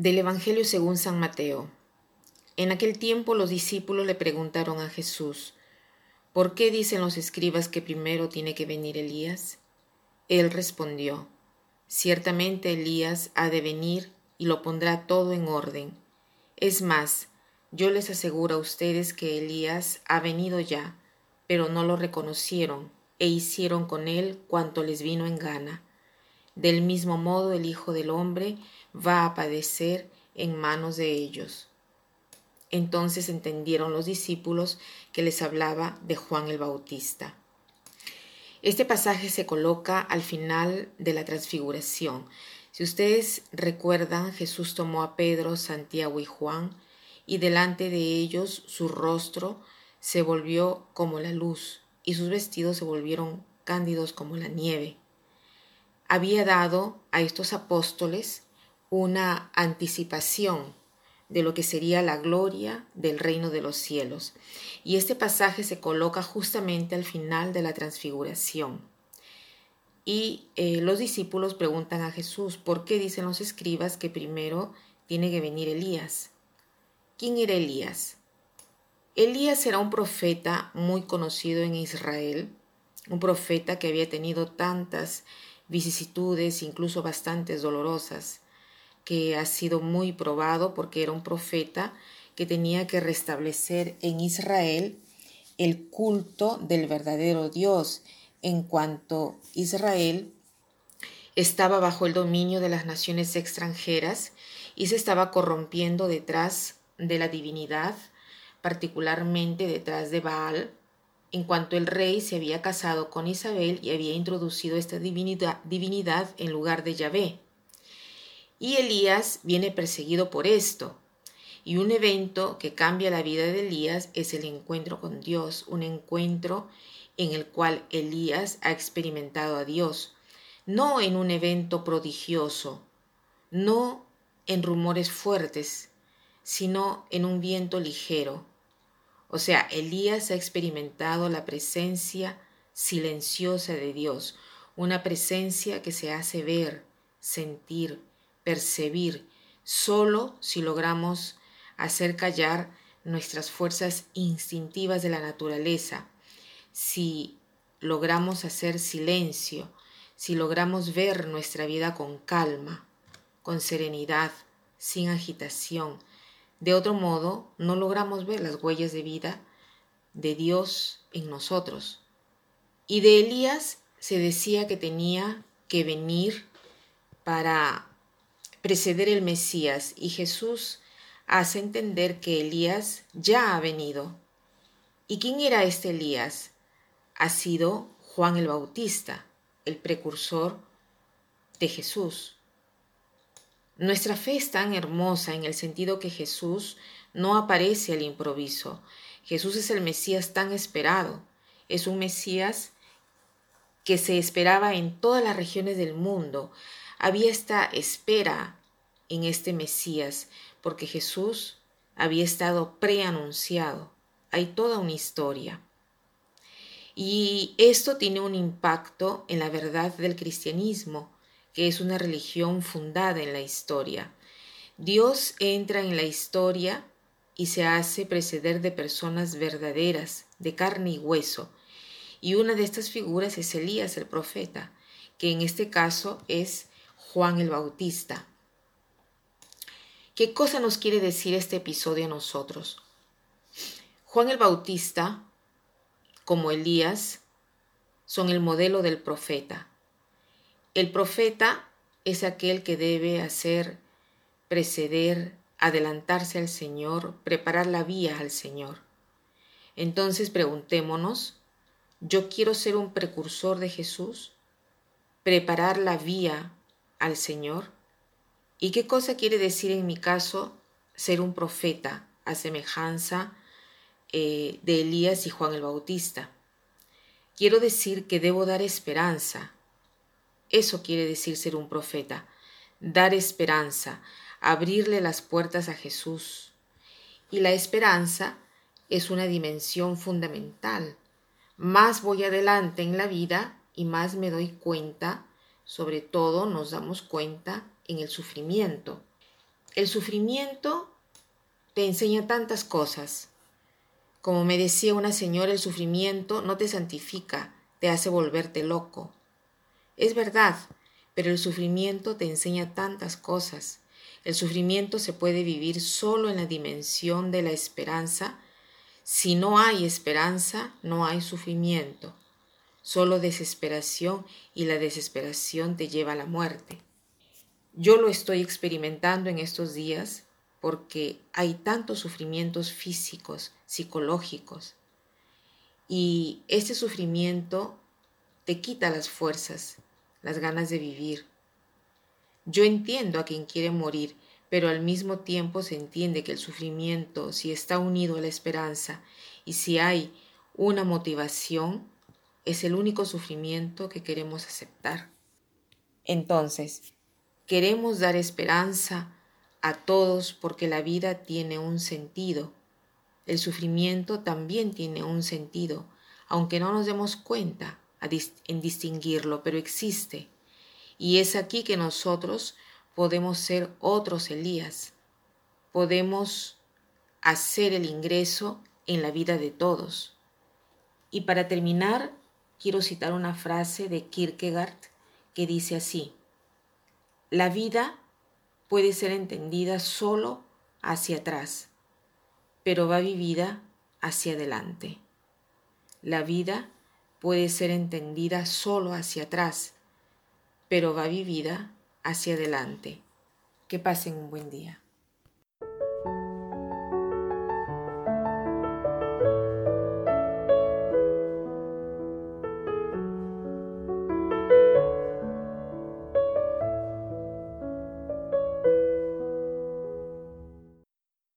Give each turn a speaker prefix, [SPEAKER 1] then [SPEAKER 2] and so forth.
[SPEAKER 1] Del Evangelio según San Mateo. En aquel tiempo los discípulos le preguntaron a Jesús, ¿por qué dicen los escribas que primero tiene que venir Elías? Él respondió, ciertamente Elías ha de venir y lo pondrá todo en orden. Es más, yo les aseguro a ustedes que Elías ha venido ya, pero no lo reconocieron e hicieron con él cuanto les vino en gana. Del mismo modo el Hijo del Hombre va a padecer en manos de ellos. Entonces entendieron los discípulos que les hablaba de Juan el Bautista. Este pasaje se coloca al final de la transfiguración. Si ustedes recuerdan, Jesús tomó a Pedro, Santiago y Juan, y delante de ellos su rostro se volvió como la luz, y sus vestidos se volvieron cándidos como la nieve. Había dado a estos apóstoles una anticipación de lo que sería la gloria del reino de los cielos. Y este pasaje se coloca justamente al final de la transfiguración. Y eh, los discípulos preguntan a Jesús, ¿por qué dicen los escribas que primero tiene que venir Elías? ¿Quién era Elías? Elías era un profeta muy conocido en Israel, un profeta que había tenido tantas vicisitudes, incluso bastantes dolorosas que ha sido muy probado porque era un profeta que tenía que restablecer en Israel el culto del verdadero Dios, en cuanto Israel estaba bajo el dominio de las naciones extranjeras y se estaba corrompiendo detrás de la divinidad, particularmente detrás de Baal, en cuanto el rey se había casado con Isabel y había introducido esta divinidad, en lugar de Yahvé. Y Elías viene perseguido por esto. Y un evento que cambia la vida de Elías es el encuentro con Dios, un encuentro en el cual Elías ha experimentado a Dios, no en un evento prodigioso, no en rumores fuertes, sino en un viento ligero. O sea, Elías ha experimentado la presencia silenciosa de Dios, una presencia que se hace ver, sentir, percibir solo si logramos hacer callar nuestras fuerzas instintivas de la naturaleza, si logramos hacer silencio, si logramos ver nuestra vida con calma, con serenidad, sin agitación. De otro modo, no logramos ver las huellas de vida de Dios en nosotros. Y de Elías se decía que tenía que venir para preceder el Mesías y Jesús hace entender que Elías ya ha venido. ¿Y quién era este Elías? Ha sido Juan el Bautista, el precursor de Jesús. Nuestra fe es tan hermosa en el sentido que Jesús no aparece al improviso. Jesús es el Mesías tan esperado. Es un Mesías que se esperaba en todas las regiones del mundo había esta espera en este Mesías, porque Jesús había estado preanunciado. Hay toda una historia. Y esto tiene un impacto en la verdad del cristianismo, es una religión fundada en la historia. Dios entra en la historia y se hace preceder de personas verdaderas, de carne y hueso. Y una de estas figuras es Elías el profeta, que en este caso es Juan el Bautista. ¿Qué cosa nos quiere decir este episodio a nosotros? Juan el Bautista, como Elías, son el modelo del profeta. El profeta es aquel que debe hacer preceder, adelantarse al Señor, preparar la vía al Señor. Entonces preguntémonos, ¿yo quiero ser un precursor de Jesús? ¿Preparar la vía al Señor? ¿Y qué cosa quiere decir en mi caso ser un profeta a semejanza eh, de Elías y Juan el Bautista? Quiero decir que debo dar esperanza. Eso quiere decir ser un profeta, dar esperanza, abrirle las puertas a Jesús. Y la esperanza es una dimensión fundamental. Más voy adelante en la vida y más me doy cuenta sobre todo nos damos cuenta en el sufrimiento. el sufrimiento te enseña tantas cosas. Como me decía una señora, el sufrimiento no te santifica, te hace volverte loco. Es verdad, pero el sufrimiento te enseña tantas cosas. El sufrimiento se puede vivir solo en la dimensión de la esperanza. Si no hay esperanza, no hay sufrimiento. Solo desesperación y la desesperación te lleva a la muerte. Yo lo estoy experimentando en estos días porque hay tantos sufrimientos físicos, psicológicos, y este sufrimiento te quita las fuerzas, las ganas de vivir. Yo entiendo a quien quiere morir, pero al mismo tiempo se entiende que el sufrimiento, si está unido a la esperanza y si hay una motivación, es el único sufrimiento que queremos aceptar. Entonces, queremos dar esperanza a todos porque la vida tiene un sentido. El sufrimiento también tiene un sentido, aunque no nos demos cuenta en distinguirlo, pero existe. Y es aquí que nosotros podemos ser otros Elías. Podemos hacer el ingreso en la vida de todos. Y para terminar, quiero citar una frase de Kierkegaard que dice así, la vida puede ser entendida solo hacia atrás, pero va vivida hacia adelante. La vida puede ser entendida solo hacia atrás, pero va vivida hacia adelante. Que pasen un buen día.